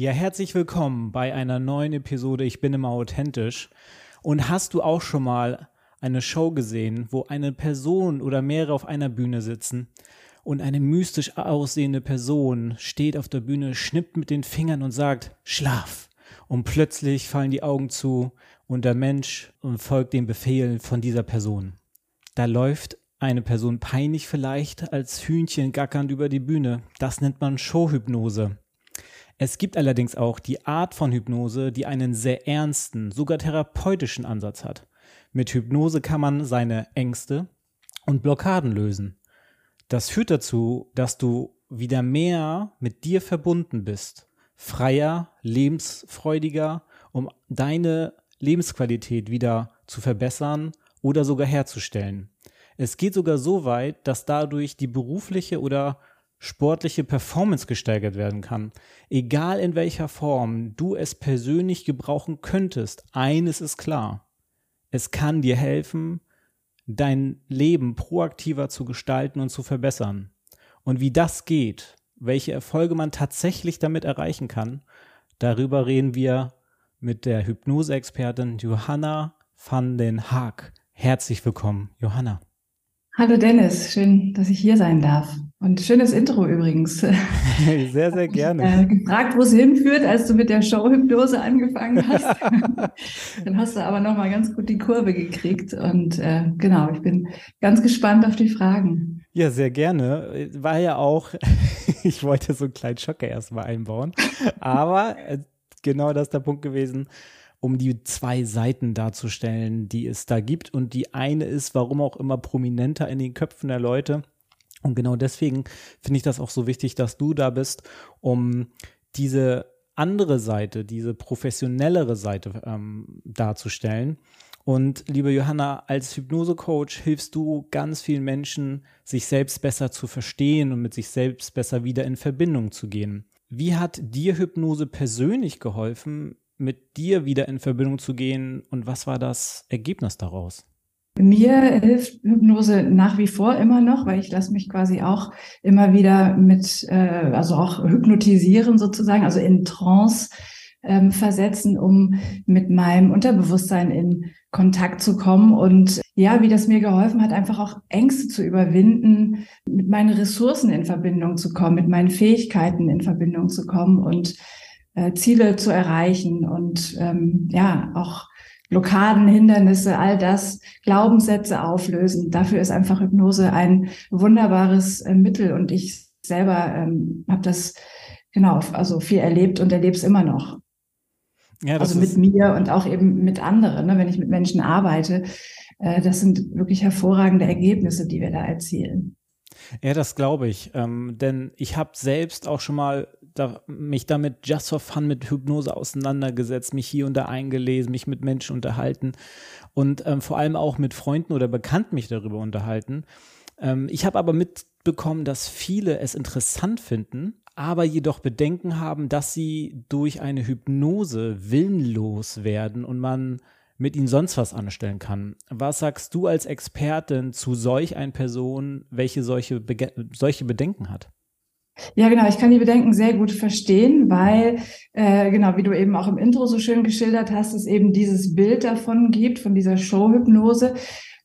Ja, herzlich willkommen bei einer neuen Episode Ich bin immer authentisch. Und hast du auch schon mal eine Show gesehen, wo eine Person oder mehrere auf einer Bühne sitzen und eine mystisch aussehende Person steht auf der Bühne, schnippt mit den Fingern und sagt Schlaf. Und plötzlich fallen die Augen zu und der Mensch folgt dem Befehl von dieser Person. Da läuft eine Person peinlich vielleicht als Hühnchen gackernd über die Bühne. Das nennt man Showhypnose. Es gibt allerdings auch die Art von Hypnose, die einen sehr ernsten, sogar therapeutischen Ansatz hat. Mit Hypnose kann man seine Ängste und Blockaden lösen. Das führt dazu, dass du wieder mehr mit dir verbunden bist, freier, lebensfreudiger, um deine Lebensqualität wieder zu verbessern oder sogar herzustellen. Es geht sogar so weit, dass dadurch die berufliche oder sportliche Performance gesteigert werden kann. Egal in welcher Form du es persönlich gebrauchen könntest, eines ist klar. Es kann dir helfen, dein Leben proaktiver zu gestalten und zu verbessern. Und wie das geht, welche Erfolge man tatsächlich damit erreichen kann, darüber reden wir mit der Hypnose-Expertin Johanna van den Haag. Herzlich willkommen, Johanna. Hallo Dennis, schön, dass ich hier sein darf. Und schönes Intro übrigens. Sehr, sehr gerne. Äh, gefragt, wo es hinführt, als du mit der Showhypnose angefangen hast. Dann hast du aber nochmal ganz gut die Kurve gekriegt. Und äh, genau, ich bin ganz gespannt auf die Fragen. Ja, sehr gerne. War ja auch, ich wollte so einen kleinen Schocker erstmal einbauen. Aber äh, genau das ist der Punkt gewesen um die zwei Seiten darzustellen, die es da gibt. Und die eine ist, warum auch immer, prominenter in den Köpfen der Leute. Und genau deswegen finde ich das auch so wichtig, dass du da bist, um diese andere Seite, diese professionellere Seite ähm, darzustellen. Und liebe Johanna, als Hypnosecoach hilfst du ganz vielen Menschen, sich selbst besser zu verstehen und mit sich selbst besser wieder in Verbindung zu gehen. Wie hat dir Hypnose persönlich geholfen, mit dir wieder in Verbindung zu gehen und was war das Ergebnis daraus? Mir hilft Hypnose nach wie vor immer noch, weil ich lasse mich quasi auch immer wieder mit, äh, also auch hypnotisieren sozusagen, also in Trance ähm, versetzen, um mit meinem Unterbewusstsein in Kontakt zu kommen. Und ja, wie das mir geholfen hat, einfach auch Ängste zu überwinden, mit meinen Ressourcen in Verbindung zu kommen, mit meinen Fähigkeiten in Verbindung zu kommen und äh, Ziele zu erreichen und ähm, ja, auch Blockaden, Hindernisse, all das, Glaubenssätze auflösen. Dafür ist einfach Hypnose ein wunderbares äh, Mittel und ich selber ähm, habe das genau, also viel erlebt und erlebe es immer noch. Ja, also mit mir und auch eben mit anderen, ne, wenn ich mit Menschen arbeite. Äh, das sind wirklich hervorragende Ergebnisse, die wir da erzielen. Ja, das glaube ich. Ähm, denn ich habe selbst auch schon mal da, mich damit just for fun mit Hypnose auseinandergesetzt, mich hier und da eingelesen, mich mit Menschen unterhalten und ähm, vor allem auch mit Freunden oder Bekannten mich darüber unterhalten. Ähm, ich habe aber mitbekommen, dass viele es interessant finden, aber jedoch Bedenken haben, dass sie durch eine Hypnose willenlos werden und man mit ihnen sonst was anstellen kann. Was sagst du als Expertin zu solch einer Person, welche solche, Be solche Bedenken hat? Ja, genau. Ich kann die Bedenken sehr gut verstehen, weil, äh, genau, wie du eben auch im Intro so schön geschildert hast, es eben dieses Bild davon gibt, von dieser Showhypnose.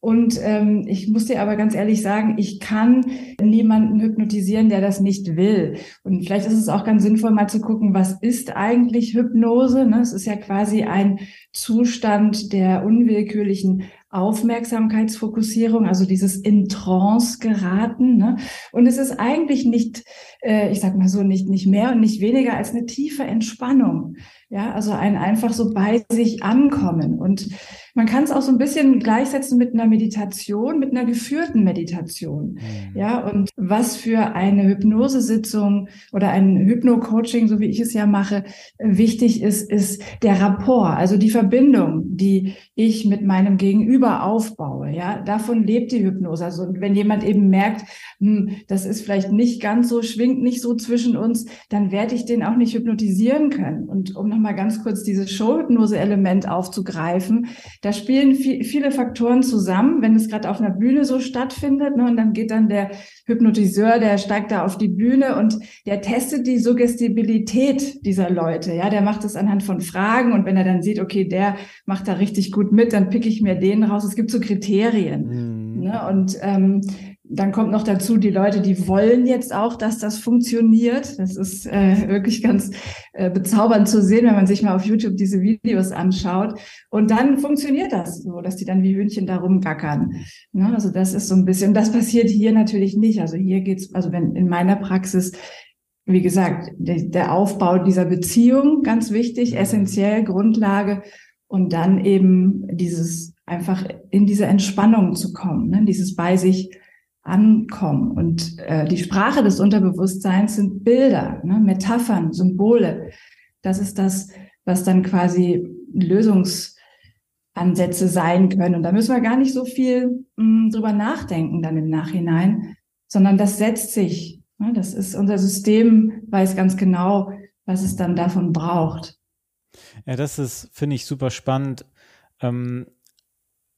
Und ähm, ich muss dir aber ganz ehrlich sagen, ich kann niemanden hypnotisieren, der das nicht will. Und vielleicht ist es auch ganz sinnvoll, mal zu gucken, was ist eigentlich Hypnose? Ne? Es ist ja quasi ein Zustand der unwillkürlichen Aufmerksamkeitsfokussierung, also dieses in Trance geraten. Ne? Und es ist eigentlich nicht, äh, ich sag mal so, nicht, nicht mehr und nicht weniger als eine tiefe Entspannung. Ja, also ein einfach so bei sich ankommen. Und man kann es auch so ein bisschen gleichsetzen mit einer Meditation, mit einer geführten Meditation. Mhm. Ja, und was für eine Hypnosesitzung oder ein Hypno-Coaching, so wie ich es ja mache, wichtig ist, ist der Rapport, also die Verbindung, die ich mit meinem Gegenüber aufbaue. Ja, davon lebt die Hypnose. Also wenn jemand eben merkt, hm, das ist vielleicht nicht ganz so, schwingt nicht so zwischen uns, dann werde ich den auch nicht hypnotisieren können. Und um nochmal ganz kurz dieses Show-Hypnose-Element aufzugreifen, da spielen viel, viele Faktoren zusammen, wenn es gerade auf einer Bühne so stattfindet. Ne, und dann geht dann der Hypnotiseur, der steigt da auf die Bühne und der testet die Suggestibilität dieser Leute. Ja, der macht es anhand von Fragen und wenn er dann sieht, okay, der macht da richtig gut mit, dann pick ich mir den raus. Es gibt so Kriterien. Mhm. Ne? Und ähm, dann kommt noch dazu, die Leute, die wollen jetzt auch, dass das funktioniert. Das ist äh, wirklich ganz äh, bezaubernd zu sehen, wenn man sich mal auf YouTube diese Videos anschaut. Und dann funktioniert das so, dass die dann wie Hühnchen da rumgackern. Ne? Also das ist so ein bisschen, das passiert hier natürlich nicht. Also hier geht's, also wenn in meiner Praxis, wie gesagt, der, der Aufbau dieser Beziehung, ganz wichtig, essentiell, Grundlage. Und dann eben dieses einfach in diese Entspannung zu kommen, ne? dieses bei sich ankommen. Und äh, die Sprache des Unterbewusstseins sind Bilder, ne, Metaphern, Symbole. Das ist das, was dann quasi Lösungsansätze sein können. Und da müssen wir gar nicht so viel mh, hm, drüber nachdenken dann im Nachhinein, sondern das setzt sich. Ne, das ist unser System, weiß ganz genau, was es dann davon braucht. Ja, das ist, finde ich, super spannend. Ähm,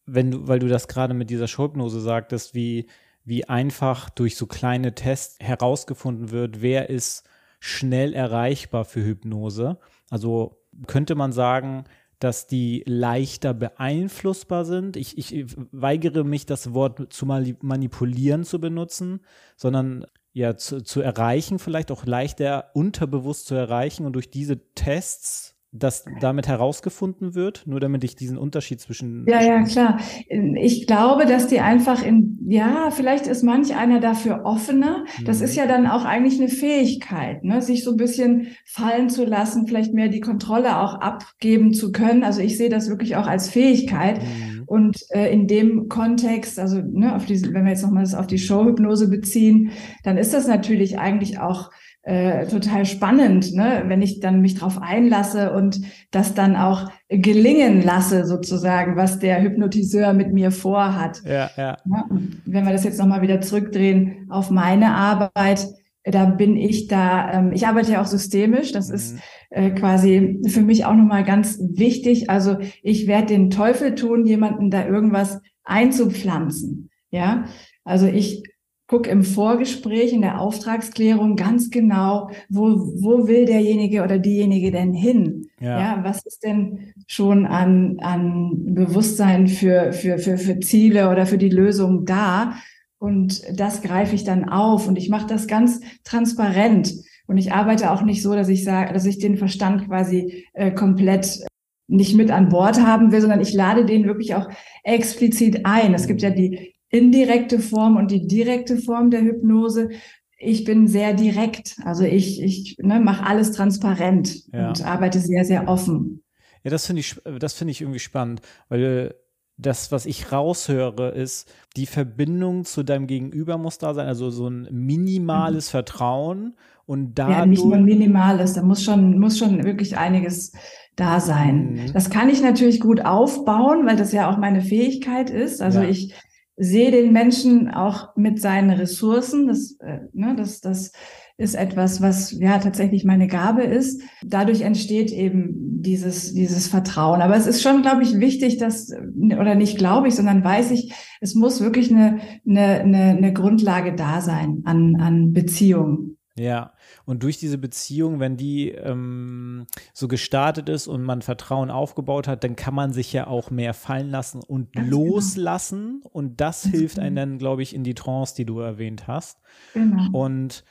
wenn du, weil du das gerade mit dieser Schulpnose sagtest, wie wie einfach durch so kleine Tests herausgefunden wird, wer ist schnell erreichbar für Hypnose. Also könnte man sagen, dass die leichter beeinflussbar sind. Ich, ich weigere mich, das Wort zu manipulieren zu benutzen, sondern ja zu, zu erreichen, vielleicht auch leichter unterbewusst zu erreichen und durch diese Tests das damit herausgefunden wird, nur damit ich diesen Unterschied zwischen. Ja, ja, klar. Ich glaube, dass die einfach in, ja, vielleicht ist manch einer dafür offener. Das ist mhm. ja dann auch eigentlich eine Fähigkeit, ne? sich so ein bisschen fallen zu lassen, vielleicht mehr die Kontrolle auch abgeben zu können. Also ich sehe das wirklich auch als Fähigkeit. Mhm. Und äh, in dem Kontext, also ne, auf diese, wenn wir jetzt nochmal das auf die Showhypnose beziehen, dann ist das natürlich eigentlich auch äh, total spannend, ne? wenn ich dann mich drauf einlasse und das dann auch gelingen lasse, sozusagen, was der Hypnotiseur mit mir vorhat. Ja, ja. ja wenn wir das jetzt nochmal wieder zurückdrehen auf meine Arbeit, da bin ich da, ähm, ich arbeite ja auch systemisch, das mhm. ist äh, quasi für mich auch nochmal ganz wichtig. Also ich werde den Teufel tun, jemanden da irgendwas einzupflanzen. Ja, also ich guck im Vorgespräch, in der Auftragsklärung ganz genau, wo, wo will derjenige oder diejenige denn hin? Ja. ja, was ist denn schon an, an Bewusstsein für, für, für, für Ziele oder für die Lösung da? Und das greife ich dann auf und ich mache das ganz transparent. Und ich arbeite auch nicht so, dass ich sage, dass ich den Verstand quasi äh, komplett nicht mit an Bord haben will, sondern ich lade den wirklich auch explizit ein. Es gibt ja die indirekte Form und die direkte Form der Hypnose. Ich bin sehr direkt, also ich, ich ne, mache alles transparent ja. und arbeite sehr, sehr offen. Ja, das finde ich, das finde ich irgendwie spannend, weil das, was ich raushöre, ist, die Verbindung zu deinem Gegenüber muss da sein, also so ein minimales mhm. Vertrauen und dadurch. Ja, nicht nur minimales, da muss schon, muss schon wirklich einiges da sein. Mhm. Das kann ich natürlich gut aufbauen, weil das ja auch meine Fähigkeit ist. Also ja. ich sehe den Menschen auch mit seinen Ressourcen. Das, äh, ne, das, das ist etwas, was ja tatsächlich meine Gabe ist. Dadurch entsteht eben dieses, dieses Vertrauen. Aber es ist schon, glaube ich, wichtig, dass, oder nicht glaube ich, sondern weiß ich, es muss wirklich eine, eine, eine, eine Grundlage da sein an, an Beziehung. Ja, und durch diese Beziehung, wenn die ähm, so gestartet ist und man Vertrauen aufgebaut hat, dann kann man sich ja auch mehr fallen lassen und Ganz genau. loslassen. Genau. Und das hilft genau. einem dann, glaube ich, in die Trance, die du erwähnt hast. Genau. Und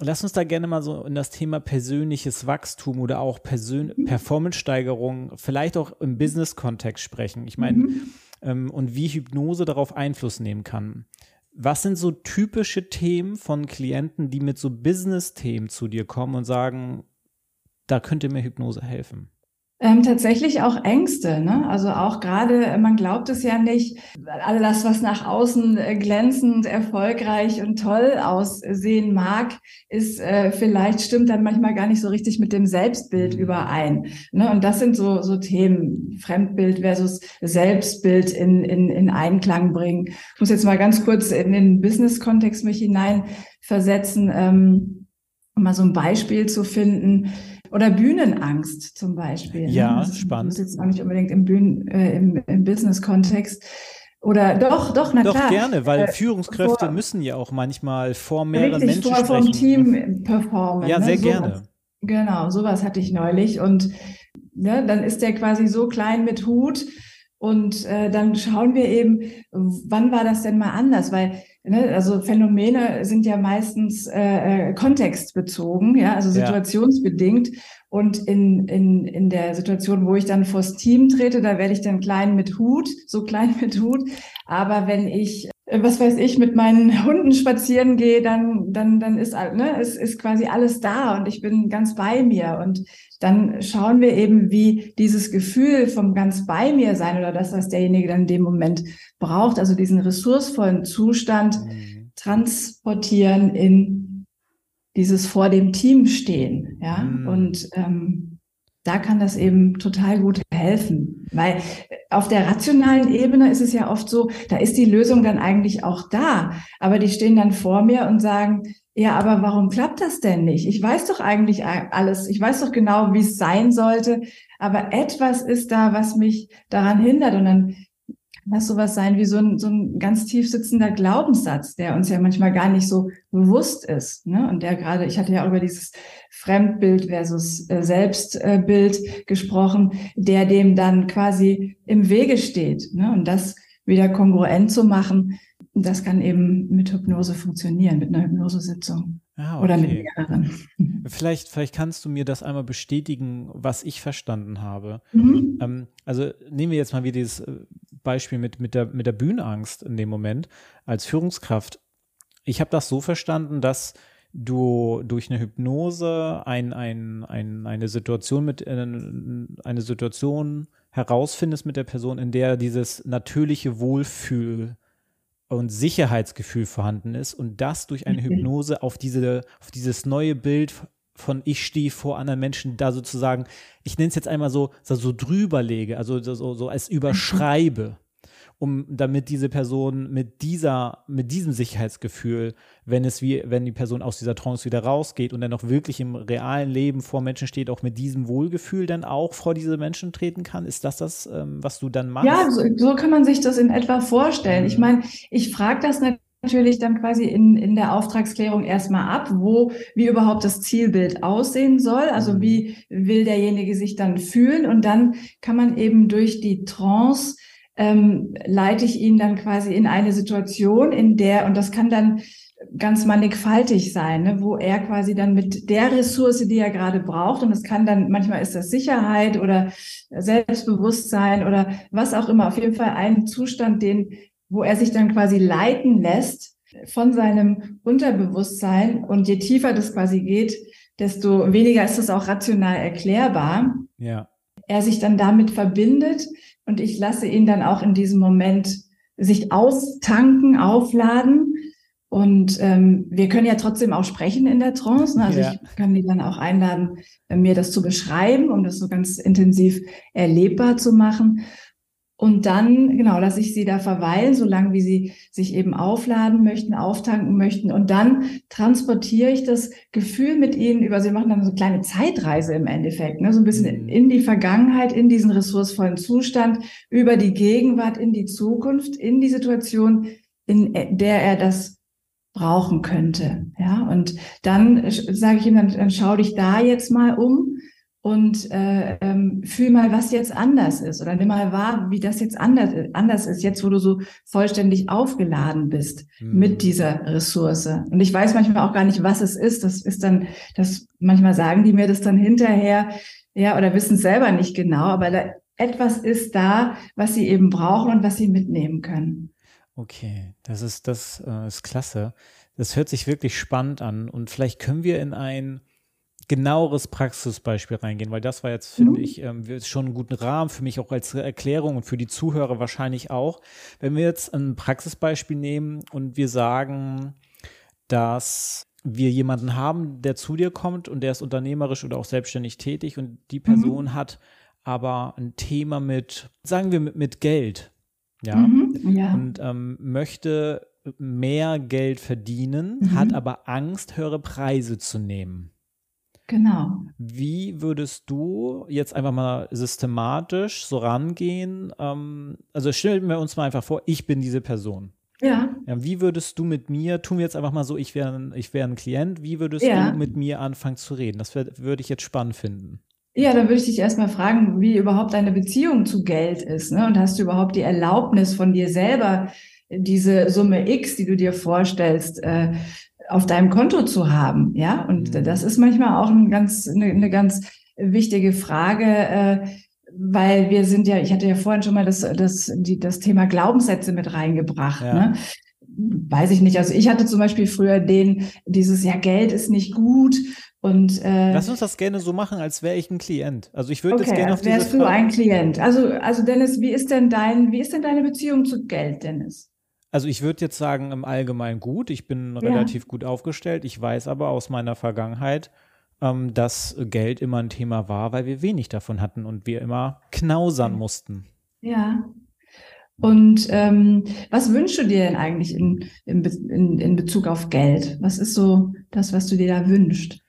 lass uns da gerne mal so in das Thema persönliches Wachstum oder auch Persön mhm. Performance-Steigerung, vielleicht auch im Business-Kontext sprechen. Ich meine, mhm. ähm, und wie Hypnose darauf Einfluss nehmen kann. Was sind so typische Themen von Klienten, die mit so Business-Themen zu dir kommen und sagen, da könnte mir Hypnose helfen? Ähm, tatsächlich auch Ängste, ne? Also auch gerade, man glaubt es ja nicht, alles, was nach außen äh, glänzend, erfolgreich und toll aussehen mag, ist äh, vielleicht stimmt dann manchmal gar nicht so richtig mit dem Selbstbild mhm. überein. Ne? Und das sind so, so Themen, Fremdbild versus Selbstbild in, in, in Einklang bringen. Ich muss jetzt mal ganz kurz in den Business-Kontext mich hineinversetzen, ähm, um mal so ein Beispiel zu finden oder Bühnenangst zum Beispiel. Ne? Ja, ne? spannend. Das ist jetzt auch nicht unbedingt im, Bühnen, äh, im, im Business-Kontext. Oder doch, doch, na doch, klar. Doch gerne, weil äh, Führungskräfte vor, müssen ja auch manchmal vor mehreren richtig, Menschen vor, sprechen. vom Team performen. Ja, ne? sehr so gerne. Was, genau, sowas hatte ich neulich. Und ne, dann ist der quasi so klein mit Hut. Und äh, dann schauen wir eben, wann war das denn mal anders? Weil ne, also Phänomene sind ja meistens äh, äh, kontextbezogen, ja, also situationsbedingt. Ja. Und in, in, in der Situation, wo ich dann vors Team trete, da werde ich dann klein mit Hut, so klein mit Hut. Aber wenn ich, was weiß ich, mit meinen Hunden spazieren gehe, dann, dann, dann ist, ne, es ist quasi alles da und ich bin ganz bei mir. Und dann schauen wir eben, wie dieses Gefühl vom ganz bei mir sein oder das, was derjenige dann in dem Moment braucht, also diesen ressourcevollen Zustand mhm. transportieren in dieses vor dem Team stehen. Ja, mhm. und ähm, da kann das eben total gut helfen, weil auf der rationalen Ebene ist es ja oft so, da ist die Lösung dann eigentlich auch da, aber die stehen dann vor mir und sagen, ja, aber warum klappt das denn nicht? Ich weiß doch eigentlich alles. Ich weiß doch genau, wie es sein sollte. Aber etwas ist da, was mich daran hindert. Und dann kann das sowas sein wie so ein, so ein ganz tief sitzender Glaubenssatz, der uns ja manchmal gar nicht so bewusst ist. Ne? Und der gerade, ich hatte ja auch über dieses Fremdbild versus äh, Selbstbild gesprochen, der dem dann quasi im Wege steht. Ne? Und das wieder kongruent zu machen, das kann eben mit Hypnose funktionieren, mit einer Hypnosesitzung. Ah, okay. Oder mit mehreren. Vielleicht, vielleicht kannst du mir das einmal bestätigen, was ich verstanden habe. Mhm. Ähm, also nehmen wir jetzt mal wieder dieses äh, Beispiel mit, mit, der, mit der Bühnenangst in dem Moment als Führungskraft. Ich habe das so verstanden, dass du durch eine Hypnose ein, ein, ein, eine Situation mit äh, eine Situation herausfindest mit der Person, in der dieses natürliche Wohlfühl und Sicherheitsgefühl vorhanden ist und das durch eine mhm. Hypnose auf diese, auf dieses neue Bild von ich stehe vor anderen Menschen da sozusagen, ich nenne es jetzt einmal so, so drüber lege, also so, so als mhm. überschreibe um damit diese Person mit dieser, mit diesem Sicherheitsgefühl, wenn es wie, wenn die Person aus dieser Trance wieder rausgeht und dann auch wirklich im realen Leben vor Menschen steht, auch mit diesem Wohlgefühl dann auch vor diese Menschen treten kann? Ist das das, ähm, was du dann machst? Ja, so, so, kann man sich das in etwa vorstellen. Mhm. Ich meine, ich frage das natürlich dann quasi in, in der Auftragsklärung erstmal ab, wo, wie überhaupt das Zielbild aussehen soll. Also mhm. wie will derjenige sich dann fühlen? Und dann kann man eben durch die Trance ähm, leite ich ihn dann quasi in eine Situation, in der, und das kann dann ganz mannigfaltig sein, ne, wo er quasi dann mit der Ressource, die er gerade braucht, und es kann dann, manchmal ist das Sicherheit oder Selbstbewusstsein oder was auch immer, auf jeden Fall ein Zustand, den, wo er sich dann quasi leiten lässt von seinem Unterbewusstsein. Und je tiefer das quasi geht, desto weniger ist es auch rational erklärbar. Ja. Er sich dann damit verbindet, und ich lasse ihn dann auch in diesem Moment sich austanken, aufladen. Und ähm, wir können ja trotzdem auch sprechen in der Trance. Ne? Also ja. ich kann die dann auch einladen, mir das zu beschreiben, um das so ganz intensiv erlebbar zu machen. Und dann, genau, lasse ich sie da verweilen, solange wie sie sich eben aufladen möchten, auftanken möchten. Und dann transportiere ich das Gefühl mit ihnen über, sie machen dann so eine kleine Zeitreise im Endeffekt, ne? so ein bisschen mhm. in die Vergangenheit, in diesen ressourcevollen Zustand, über die Gegenwart, in die Zukunft, in die Situation, in der er das brauchen könnte. Ja, und dann sage ich ihm, dann, dann schau dich da jetzt mal um und äh, ähm, fühl mal, was jetzt anders ist oder nimm mal wahr, wie das jetzt anders, anders ist, jetzt wo du so vollständig aufgeladen bist mhm. mit dieser Ressource. Und ich weiß manchmal auch gar nicht, was es ist. Das ist dann, das manchmal sagen die mir das dann hinterher, ja, oder wissen es selber nicht genau, aber da, etwas ist da, was sie eben brauchen und was sie mitnehmen können. Okay, das ist das äh, ist klasse. Das hört sich wirklich spannend an und vielleicht können wir in ein genaueres Praxisbeispiel reingehen, weil das war jetzt, finde Mhm. ich, ähm, schon einen guten Rahmen für mich auch als Erklärung und für die Zuhörer wahrscheinlich auch. Wenn wir jetzt ein Praxisbeispiel nehmen und wir sagen, dass wir jemanden haben, der zu dir kommt und der ist unternehmerisch oder auch selbstständig tätig und die Person hat aber ein Thema mit, sagen wir, mit, mit Geld. Ja. Mhm. Ja. Und ähm, möchte mehr Geld verdienen, Mhm. hat aber Angst, höhere Preise zu nehmen. Genau. Wie würdest du jetzt einfach mal systematisch so rangehen? Ähm, also stellen wir uns mal einfach vor, ich bin diese Person. Ja. Ja, wie würdest du mit mir, tun wir jetzt einfach mal so, ich wäre ein, ich wär ein Klient, wie würdest Ja. du mit mir anfangen zu reden? Das würde ich jetzt spannend finden. Ja, dann würde ich dich erstmal fragen, wie überhaupt deine Beziehung zu Geld ist. Ne? Und hast du überhaupt die Erlaubnis von dir selber, diese Summe X, die du dir vorstellst, äh, auf deinem Konto zu haben? Ja, und Mhm. das ist manchmal auch ein ganz, eine, eine ganz wichtige Frage, äh, weil wir sind ja, ich hatte ja vorhin schon mal das, das, die, das Thema Glaubenssätze mit reingebracht. Ja. Ne? Weiß ich nicht. Also ich hatte zum Beispiel früher den, dieses, ja, Geld ist nicht gut. Und äh, Lass uns das gerne so machen, als wäre ich ein Klient. Also ich würde jetzt Okay, gerne auf als diese wärst du ein Klient. Also, also Dennis, wie ist denn dein, wie ist denn deine Beziehung zu Geld, Dennis? Also ich würde jetzt sagen, im Allgemeinen gut. Ich bin Ja. relativ gut aufgestellt. Ich weiß aber aus meiner Vergangenheit, ähm, dass Geld immer ein Thema war, weil wir wenig davon hatten und wir immer knausern mussten. Ja. Und ähm, was wünschst du dir denn eigentlich in, in, in Bezug auf Geld? Was ist so das, was du dir da wünschst?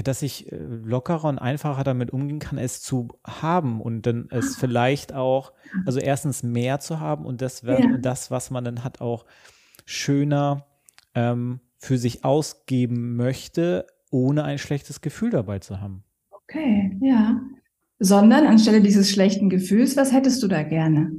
Ja, dass ich äh, lockerer und einfacher damit umgehen kann, es zu haben und dann es vielleicht auch, also erstens mehr zu haben und das, Ja. das was man dann hat, auch schöner ähm, für sich ausgeben möchte, ohne ein schlechtes Gefühl dabei zu haben. Okay, ja. Sondern anstelle dieses schlechten Gefühls, was hättest du da gerne?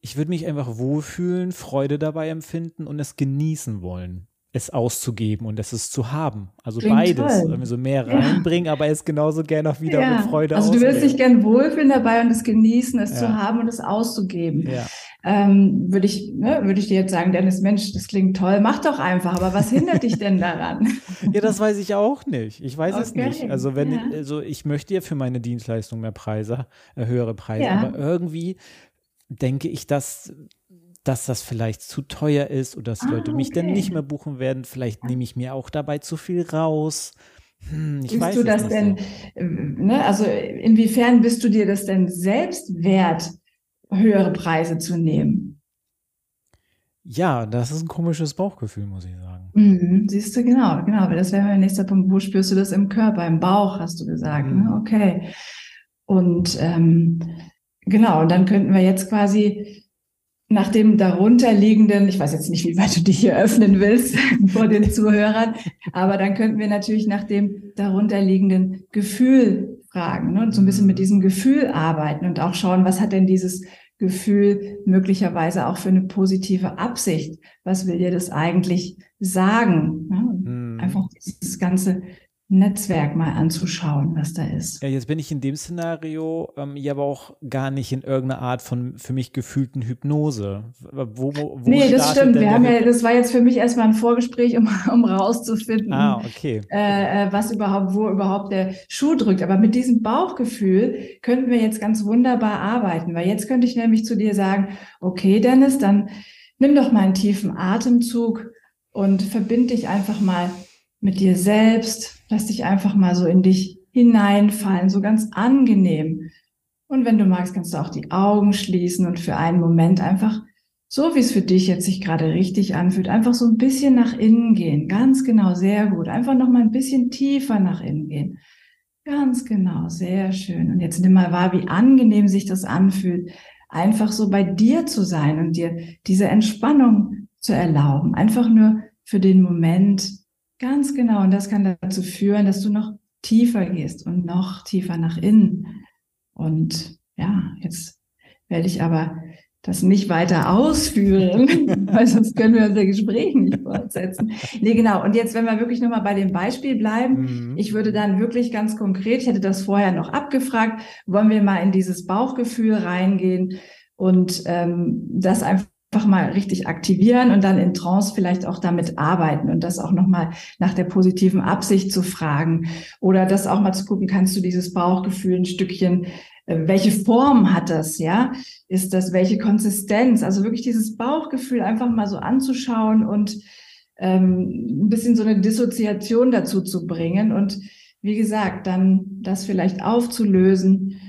Ich würde mich einfach wohlfühlen, Freude dabei empfinden und es genießen wollen, es auszugeben und es ist zu haben. Also Klingt beides, toll. so mehr Ja. reinbringen, aber es genauso gerne auch wieder mit Freude also du willst ausgeben. dich gern wohlfühlen dabei und es genießen, es Ja. zu haben und es auszugeben. Ja. ähm, würde ich, ne, würde ich dir jetzt sagen, Dennis, Mensch, das klingt toll, mach doch einfach. Aber was hindert dich denn daran? ja, das weiß ich auch nicht. Ich weiß es Okay, nicht. Also wenn, ja. also ich möchte ja für meine Dienstleistung mehr Preise, äh, höhere Preise, Ja. aber irgendwie denke ich, dass dass das vielleicht zu teuer ist oder dass Ah, Leute mich dann okay. nicht mehr buchen werden. Vielleicht nehme ich mir auch dabei zu viel raus. Hm, ich Bist weiß du das nicht denn, so. äh, ne, also inwiefern bist du dir das denn selbst wert, höhere Preise zu nehmen? Ja, das ist ein komisches Bauchgefühl, muss ich sagen. Mhm, siehst du, genau, genau, weil das wäre mein nächster Punkt. Wo spürst du das im Körper, im Bauch, hast du gesagt, Mhm. ne? Okay. Und ähm, genau, und dann könnten wir jetzt quasi nach dem darunterliegenden, ich weiß jetzt nicht, wie weit du dich hier öffnen willst vor den Zuhörern, aber dann könnten wir natürlich nach dem darunterliegenden Gefühl fragen ne? und so ein bisschen mit diesem Gefühl arbeiten und auch schauen, was hat denn dieses Gefühl möglicherweise auch für eine positive Absicht? Was will dir das eigentlich sagen? Ne? Und Hm. Einfach dieses ganze Netzwerk mal anzuschauen, was da ist. Ja, jetzt bin ich in dem Szenario ähm, ja aber auch gar nicht in irgendeiner Art von für mich gefühlten Hypnose. Wo, wo, wo Nee, das stimmt. Wir haben ja, das war jetzt für mich erstmal ein Vorgespräch, um, um rauszufinden, Ah, okay. äh, äh, was überhaupt, wo überhaupt der Schuh drückt. Aber mit diesem Bauchgefühl könnten wir jetzt ganz wunderbar arbeiten, weil jetzt könnte ich nämlich zu dir sagen, okay, Dennis, dann nimm doch mal einen tiefen Atemzug und verbind dich einfach mal mit dir selbst. Lass dich einfach mal so in dich hineinfallen, so ganz angenehm. Und wenn du magst, kannst du auch die Augen schließen und für einen Moment einfach so wie es für dich jetzt sich gerade richtig anfühlt, einfach so ein bisschen nach innen gehen. Ganz genau, sehr gut. Einfach noch mal ein bisschen tiefer nach innen gehen. Ganz genau, sehr schön. Und jetzt nimm mal wahr, wie angenehm sich das anfühlt, einfach so bei dir zu sein und dir diese Entspannung zu erlauben. Einfach nur für den Moment. Ganz genau. Und das kann dazu führen, dass du noch tiefer gehst und noch tiefer nach innen. Und ja, jetzt werde ich aber das nicht weiter ausführen, weil sonst können wir unser Gespräch nicht fortsetzen. Nee, genau. Und jetzt, wenn wir wirklich nochmal bei dem Beispiel bleiben, Mhm. ich würde dann wirklich ganz konkret, ich hätte das vorher noch abgefragt, wollen wir mal in dieses Bauchgefühl reingehen und ähm, das einfach einfach mal richtig aktivieren und dann in Trance vielleicht auch damit arbeiten und das auch nochmal nach der positiven Absicht zu fragen oder das auch mal zu gucken, kannst du dieses Bauchgefühl ein Stückchen, äh, welche Form hat das, ja? Ist das welche Konsistenz? Also wirklich dieses Bauchgefühl einfach mal so anzuschauen und ähm, ein bisschen so eine Dissoziation dazu zu bringen und wie gesagt, dann das vielleicht aufzulösen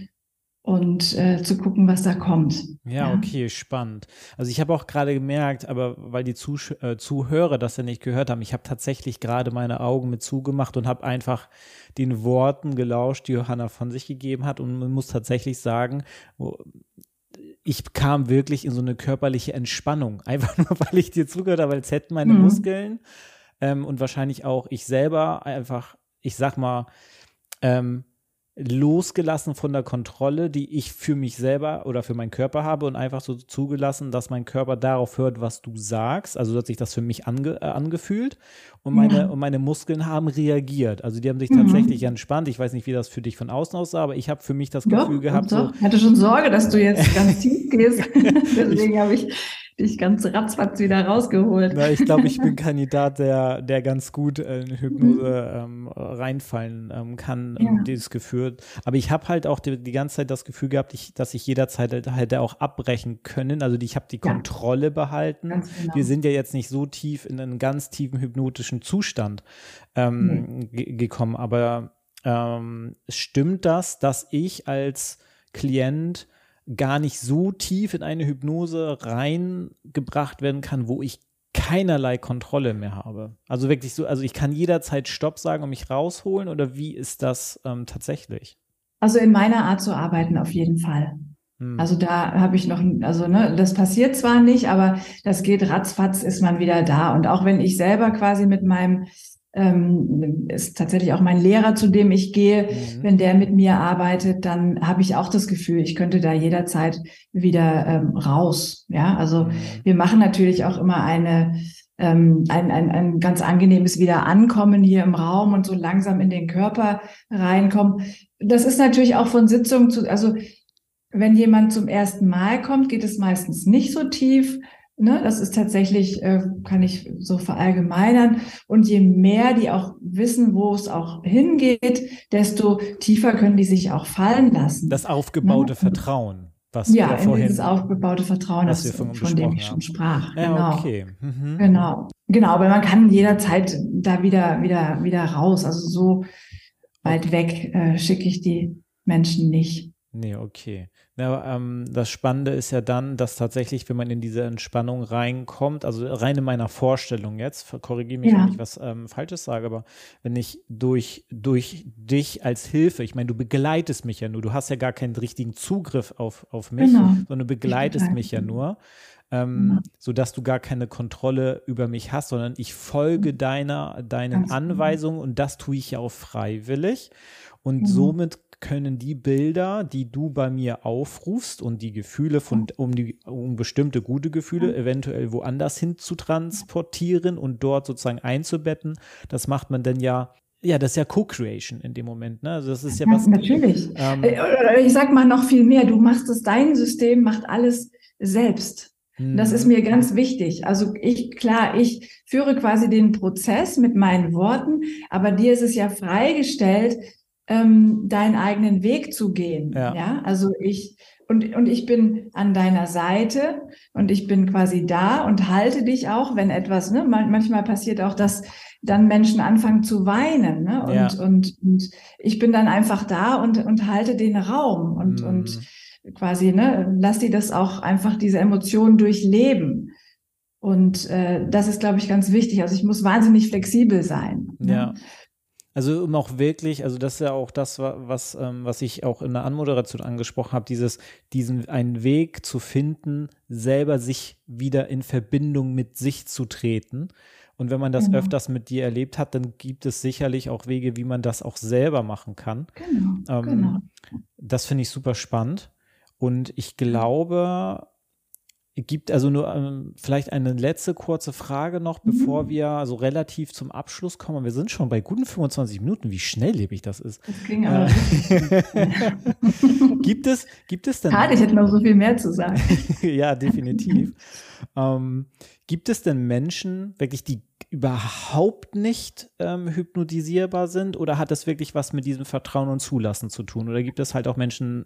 und äh, zu gucken, was da kommt. Ja, okay, spannend. Also ich habe auch gerade gemerkt, aber weil die Zuh äh, Zuhörer das ja nicht gehört haben, ich habe tatsächlich gerade meine Augen mit zugemacht und habe einfach den Worten gelauscht, die Johanna von sich gegeben hat. Und man muss tatsächlich sagen, ich kam wirklich in so eine körperliche Entspannung. Einfach nur, weil ich dir zugehört habe, als hätten meine mhm. Muskeln ähm, und wahrscheinlich auch ich selber einfach, ich sag mal, ähm, losgelassen von der Kontrolle, die ich für mich selber oder für meinen Körper habe und einfach so zugelassen, dass mein Körper darauf hört, was du sagst. Also hat sich das für mich ange, äh, angefühlt und meine, ja. und meine Muskeln haben reagiert. Also die haben sich mhm. tatsächlich entspannt. Ich weiß nicht, wie das für dich von außen aussah, aber ich habe für mich das Gefühl doch, gehabt. Doch. So, ich hatte schon Sorge, dass du jetzt ganz tief gehst. Deswegen habe ich dich ganz ratzfatz wieder rausgeholt. Na, ich glaube, ich bin Kandidat, der, der ganz gut in Hypnose ähm, reinfallen ähm, kann, ja. dieses Gefühl. Aber ich habe halt auch die, die, ganze Zeit das Gefühl gehabt, ich, dass ich jederzeit halt, hätte auch abbrechen können. Also die, ich habe die ja. Kontrolle behalten. Genau. Wir sind ja jetzt nicht so tief in einen ganz tiefen hypnotischen Zustand ähm, nee. gekommen. Aber ähm, stimmt das, dass ich als Klient gar nicht so tief in eine Hypnose reingebracht werden kann, wo ich keinerlei Kontrolle mehr habe. Also wirklich so, also ich kann jederzeit Stopp sagen und mich rausholen oder wie ist das ähm, tatsächlich? Also in meiner Art zu arbeiten auf jeden Fall. Hm. Also da habe ich noch, also ne, das passiert zwar nicht, aber das geht ratzfatz, ist man wieder da. Und auch wenn ich selber quasi mit meinem ähm, ist tatsächlich auch mein Lehrer, zu dem ich gehe. Mhm. Wenn der mit mir arbeitet, dann habe ich auch das Gefühl, ich könnte da jederzeit wieder ähm, raus. Ja, also mhm. wir machen natürlich auch immer eine ähm, ein, ein, ein ganz angenehmes Wiederankommen hier im Raum und so langsam in den Körper reinkommen. Das ist natürlich auch von Sitzung zu, also wenn jemand zum ersten Mal kommt, geht es meistens nicht so tief. Ne, das ist tatsächlich, äh, kann ich so verallgemeinern. Und je mehr die auch wissen, wo es auch hingeht, desto tiefer können die sich auch fallen lassen. Das aufgebaute ne? Vertrauen. Was ja, in vorhin, dieses aufgebaute Vertrauen, das, von, von dem ich schon sprach. Ja, genau. Okay. Mhm. Genau. Genau, aber man kann jederzeit da wieder, wieder, wieder raus. Also so weit weg äh, schicke ich die Menschen nicht. Nee, okay. Ja, ähm, das Spannende ist ja dann, dass tatsächlich, wenn man in diese Entspannung reinkommt, also rein in meiner Vorstellung jetzt, korrigiere mich, ja. wenn ich was ähm, Falsches sage, aber wenn ich durch, durch dich als Hilfe, ich meine, du begleitest mich ja nur, du hast ja gar keinen richtigen Zugriff auf, auf mich, genau. sondern du begleitest mich ja nur. Ähm, genau. so dass du gar keine Kontrolle über mich hast, sondern ich folge deiner, deinen Ganz genau. Anweisungen und das tue ich ja auch freiwillig. Und mhm. somit können die Bilder, die du bei mir aufrufst und die Gefühle von, um die, um bestimmte gute Gefühle eventuell woanders hin zu transportieren und dort sozusagen einzubetten, das macht man dann ja ja, das ist ja Co-Creation in dem Moment. Ne? Also das ist ja, ja was. Natürlich. Ähm, äh, ich sag mal noch viel mehr. Du machst es, dein System macht alles selbst. Das ist mhm. mir ganz wichtig. Also ich, klar, ich führe quasi den Prozess mit meinen Worten, aber dir ist es ja freigestellt, ähm, deinen eigenen Weg zu gehen. Ja. ja, also ich und, und ich bin an deiner Seite und ich bin quasi da und halte dich auch, wenn etwas, ne, manchmal passiert auch, dass dann Menschen anfangen zu weinen, ne, und, ja. und, und ich bin dann einfach da und, und halte den Raum und, mm. und quasi, ne, lass die das auch einfach diese Emotionen durchleben. Und äh, das ist, glaube ich, ganz wichtig. Also ich muss wahnsinnig flexibel sein. Ne? Ja. Also um auch wirklich, also das ist ja auch das, was, ähm, was ich auch in der Anmoderation angesprochen habe, dieses, diesen einen Weg zu finden, selber sich wieder in Verbindung mit sich zu treten. Und wenn man das genau. öfters mit dir erlebt hat, dann gibt es sicherlich auch Wege, wie man das auch selber machen kann. Genau. Ähm, genau. Das finde ich super spannend. Und ich glaube, gibt also nur ähm, vielleicht eine letzte kurze Frage noch, bevor mhm. wir so also relativ zum Abschluss kommen. Wir sind schon bei guten 25 Minuten. Wie schnelllebig das ist. Das ging aber. Äh, gibt es, gibt es denn? Schade, ich hätte noch so viel mehr zu sagen. ja, definitiv. ähm, gibt es denn Menschen, wirklich, die überhaupt nicht ähm, hypnotisierbar sind? Oder hat das wirklich was mit diesem Vertrauen und Zulassen zu tun? Oder gibt es halt auch Menschen,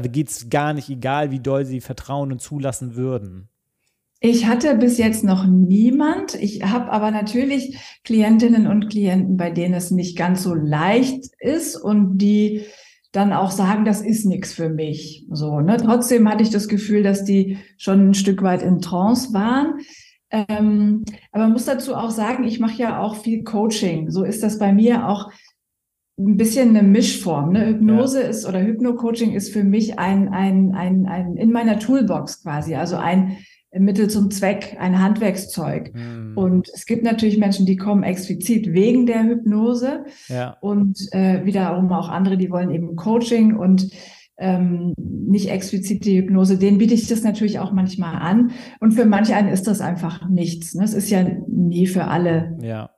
da geht es gar nicht, egal wie doll sie vertrauen und zulassen würden? Ich hatte bis jetzt noch niemand. Ich habe aber natürlich Klientinnen und Klienten, bei denen es nicht ganz so leicht ist und die dann auch sagen, das ist nichts für mich. So, ne? Trotzdem hatte ich das Gefühl, dass die schon ein Stück weit in Trance waren. Ähm, aber man muss dazu auch sagen, ich mache ja auch viel Coaching. So ist das bei mir auch ein bisschen eine Mischform. Ne? Hypnose ja. ist oder Hypno-Coaching ist für mich ein, ein, ein, ein in meiner Toolbox quasi, also ein Mittel zum Zweck, ein Handwerkszeug. Mhm. Und es gibt natürlich Menschen, die kommen explizit wegen der Hypnose ja. und äh, wiederum auch andere, die wollen eben Coaching und ähm, nicht explizit die Hypnose, denen biete ich das natürlich auch manchmal an. Und für manche einen ist das einfach nichts. Ne? Es ist ja nie für alle ja.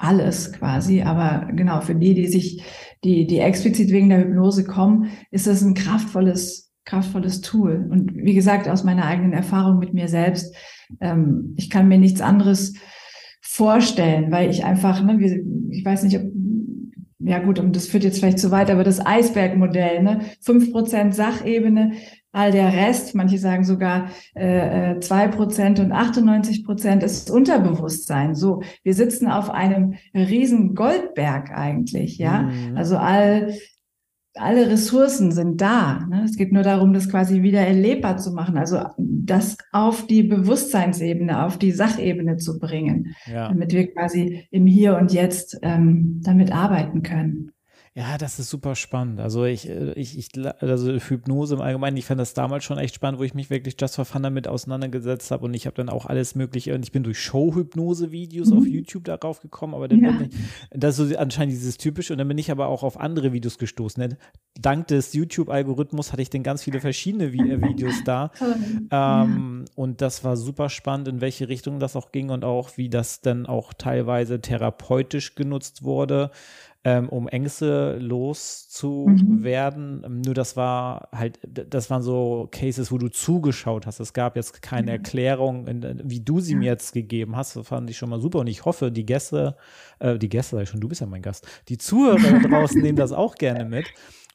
Alles quasi, aber genau, für die, die sich, die, die explizit wegen der Hypnose kommen, ist das ein kraftvolles, kraftvolles Tool. Und wie gesagt, aus meiner eigenen Erfahrung mit mir selbst, ähm, ich kann mir nichts anderes vorstellen, weil ich einfach, ne, ich weiß nicht, ob ja gut, und das führt jetzt vielleicht zu weit, aber das Eisbergmodell, ne? fünf Prozent Sachebene, all der Rest, manche sagen sogar äh, äh zwei Prozent und 98 Prozent ist Unterbewusstsein. So, wir sitzen auf einem riesen Goldberg eigentlich, ja. Mhm. Also all alle Ressourcen sind da. Ne? Es geht nur darum, das quasi wieder erlebbar zu machen, also das auf die Bewusstseinsebene, auf die Sachebene zu bringen, ja. damit wir quasi im Hier und Jetzt ähm, damit arbeiten können. Ja, das ist super spannend. Also ich, äh, ich, ich, also Hypnose im Allgemeinen, ich fand das damals schon echt spannend, wo ich mich wirklich just for fun damit auseinandergesetzt habe und ich habe dann auch alles mögliche und ich bin durch Show-Hypnose-Videos mhm. auf YouTube darauf gekommen, aber dann ja. bin ich, das ist so anscheinend dieses typische und dann bin ich aber auch auf andere Videos gestoßen. Dank des YouTube-Algorithmus hatte ich dann ganz viele verschiedene äh, Videos da ähm, und das war super spannend, in welche Richtung das auch ging und auch wie das dann auch teilweise therapeutisch genutzt wurde ähm, um Ängste loszuwerden. Mhm. Nur das war halt, das waren so Cases, wo du zugeschaut hast. Es gab jetzt keine mhm. Erklärung, in, wie du sie ja. mir jetzt gegeben hast. Das fand ich schon mal super. Und ich hoffe, die Gäste, äh, die Gäste sag ich schon, du bist ja mein Gast, die Zuhörer draußen nehmen das auch gerne mit.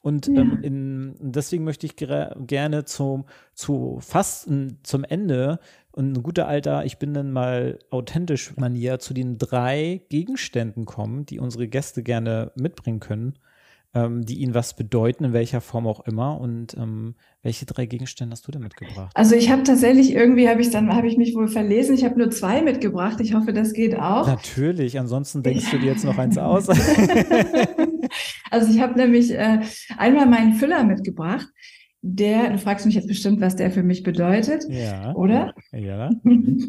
Und ja. ähm, in, deswegen möchte ich gerne zum, zu fast zum Ende und ein guter alter, ich bin dann mal authentisch Manier zu den drei Gegenständen kommen, die unsere Gäste gerne mitbringen können, ähm, die ihnen was bedeuten, in welcher Form auch immer. Und ähm, welche drei Gegenstände hast du denn mitgebracht? Also ich habe tatsächlich irgendwie habe ich dann habe ich mich wohl verlesen. Ich habe nur zwei mitgebracht. Ich hoffe, das geht auch. Natürlich. Ansonsten denkst du dir jetzt noch eins aus. also ich habe nämlich äh, einmal meinen Füller mitgebracht der, du fragst mich jetzt bestimmt, was der für mich bedeutet, ja. oder? Ja.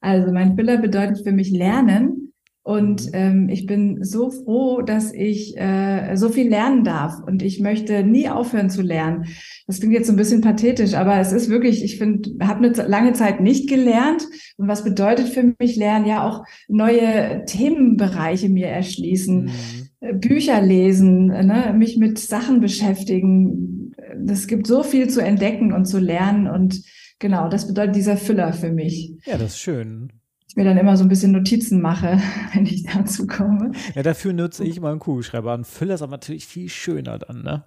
Also mein Füller bedeutet für mich Lernen. Und mhm. ähm, ich bin so froh, dass ich äh, so viel lernen darf. Und ich möchte nie aufhören zu lernen. Das klingt jetzt so ein bisschen pathetisch, aber es ist wirklich, ich finde, habe eine lange Zeit nicht gelernt. Und was bedeutet für mich Lernen? Ja, auch neue Themenbereiche mir erschließen, mhm. Bücher lesen, ne? mich mit Sachen beschäftigen, es gibt so viel zu entdecken und zu lernen und genau, das bedeutet dieser Füller für mich. Ja, das ist schön. Ich mir dann immer so ein bisschen Notizen mache, wenn ich dazu komme. Ja, dafür nutze ich mal einen Kugelschreiber. Ein Füller ist aber natürlich viel schöner dann, ne?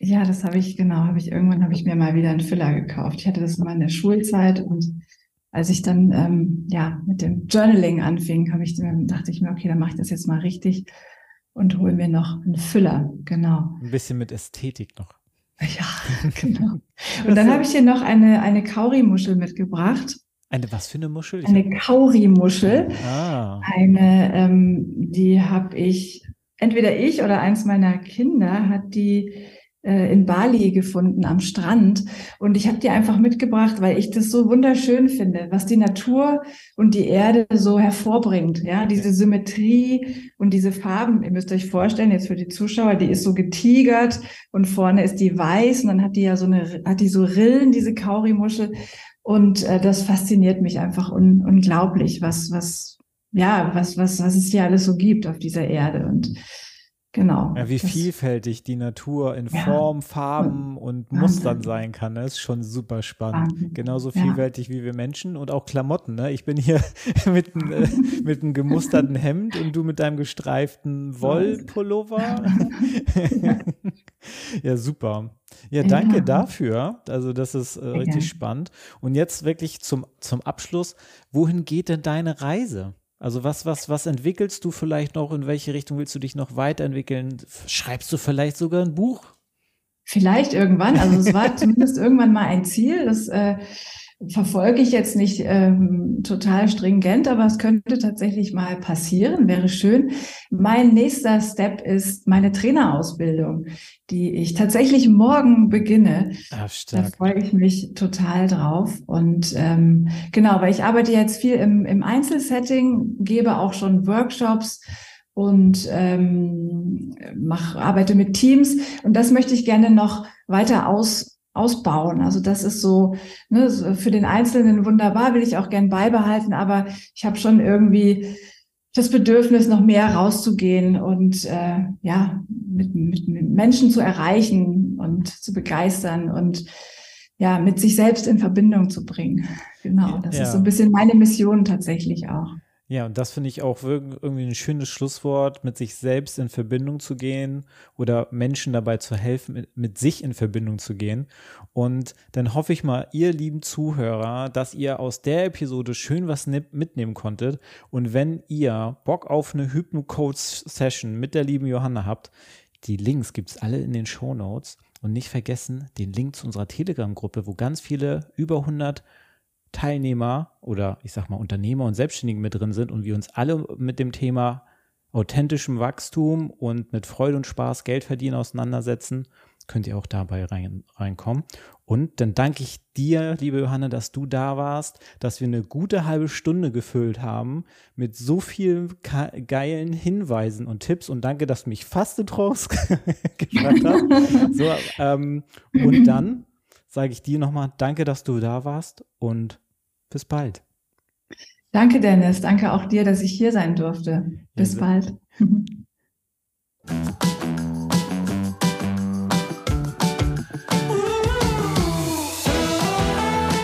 Ja, das habe ich, genau, habe ich, irgendwann habe ich mir mal wieder einen Füller gekauft. Ich hatte das mal in der Schulzeit und als ich dann ähm, ja mit dem Journaling anfing, habe ich dachte ich mir, okay, dann mache ich das jetzt mal richtig und hole mir noch einen Füller, genau. Ein bisschen mit Ästhetik noch. Ja, genau. Und dann habe ich dir noch eine, eine Kaurimuschel mitgebracht. Eine was für eine Muschel? Eine Kaurimuschel. Ah. Eine, ähm, die habe ich, entweder ich oder eins meiner Kinder hat die in Bali gefunden am Strand. Und ich habe die einfach mitgebracht, weil ich das so wunderschön finde, was die Natur und die Erde so hervorbringt. Ja, diese Symmetrie und diese Farben. Ihr müsst euch vorstellen, jetzt für die Zuschauer, die ist so getigert und vorne ist die weiß und dann hat die ja so eine, hat die so Rillen, diese Kaurimuschel. Und äh, das fasziniert mich einfach un unglaublich, was, was, ja, was, was, was es hier alles so gibt auf dieser Erde. Und Genau. Ja, wie vielfältig die Natur in Form, Farben und Wahnsinn. Mustern sein kann, ist schon super spannend. Wahnsinn. Genauso vielfältig ja. wie wir Menschen und auch Klamotten. Ne? Ich bin hier mit, äh, mit einem gemusterten Hemd und du mit deinem gestreiften Wollpullover. ja, super. Ja, danke ja. dafür. Also, das ist äh, richtig spannend. Und jetzt wirklich zum, zum Abschluss. Wohin geht denn deine Reise? Also was, was, was entwickelst du vielleicht noch? In welche Richtung willst du dich noch weiterentwickeln? Schreibst du vielleicht sogar ein Buch? Vielleicht irgendwann. Also es war zumindest irgendwann mal ein Ziel. Das äh, verfolge ich jetzt nicht ähm, total stringent, aber es könnte tatsächlich mal passieren, wäre schön. Mein nächster Step ist meine Trainerausbildung, die ich tatsächlich morgen beginne. Ach, stark. Da freue ich mich total drauf. Und ähm, genau, weil ich arbeite jetzt viel im, im Einzelsetting, gebe auch schon Workshops und ähm, mach, arbeite mit Teams. Und das möchte ich gerne noch weiter aus ausbauen. Also das ist so ne, für den Einzelnen wunderbar, will ich auch gern beibehalten, aber ich habe schon irgendwie das Bedürfnis, noch mehr rauszugehen und äh, ja, mit, mit, mit Menschen zu erreichen und zu begeistern und ja, mit sich selbst in Verbindung zu bringen. Genau, das ja. ist so ein bisschen meine Mission tatsächlich auch. Ja, und das finde ich auch irgendwie ein schönes Schlusswort, mit sich selbst in Verbindung zu gehen oder Menschen dabei zu helfen, mit, sich in Verbindung zu gehen. Und dann hoffe ich mal, ihr lieben Zuhörer, dass ihr aus der Episode schön was mitnehmen konntet. Und wenn ihr Bock auf eine Hypno-Coach-Session mit der lieben Johanna habt, die Links gibt es alle in den Show Notes. Und nicht vergessen den Link zu unserer Telegram-Gruppe, wo ganz viele, über 100 Teilnehmer oder ich sag mal Unternehmer und Selbstständigen mit drin sind und wir uns alle mit dem Thema authentischem Wachstum und mit Freude und Spaß Geld verdienen auseinandersetzen, könnt ihr auch dabei rein, reinkommen. Und dann danke ich dir, liebe Johanna, dass du da warst, dass wir eine gute halbe Stunde gefüllt haben mit so vielen geilen Hinweisen und Tipps und danke, dass du mich fast Trance gebracht hast. So, ähm, und dann sage ich dir nochmal danke, dass du da warst und bis bald. Danke, Dennis. Danke auch dir, dass ich hier sein durfte. Bis ja, bald.